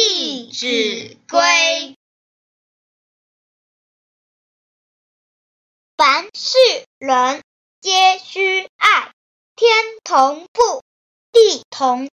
弟子规凡是人皆须爱。天同覆地同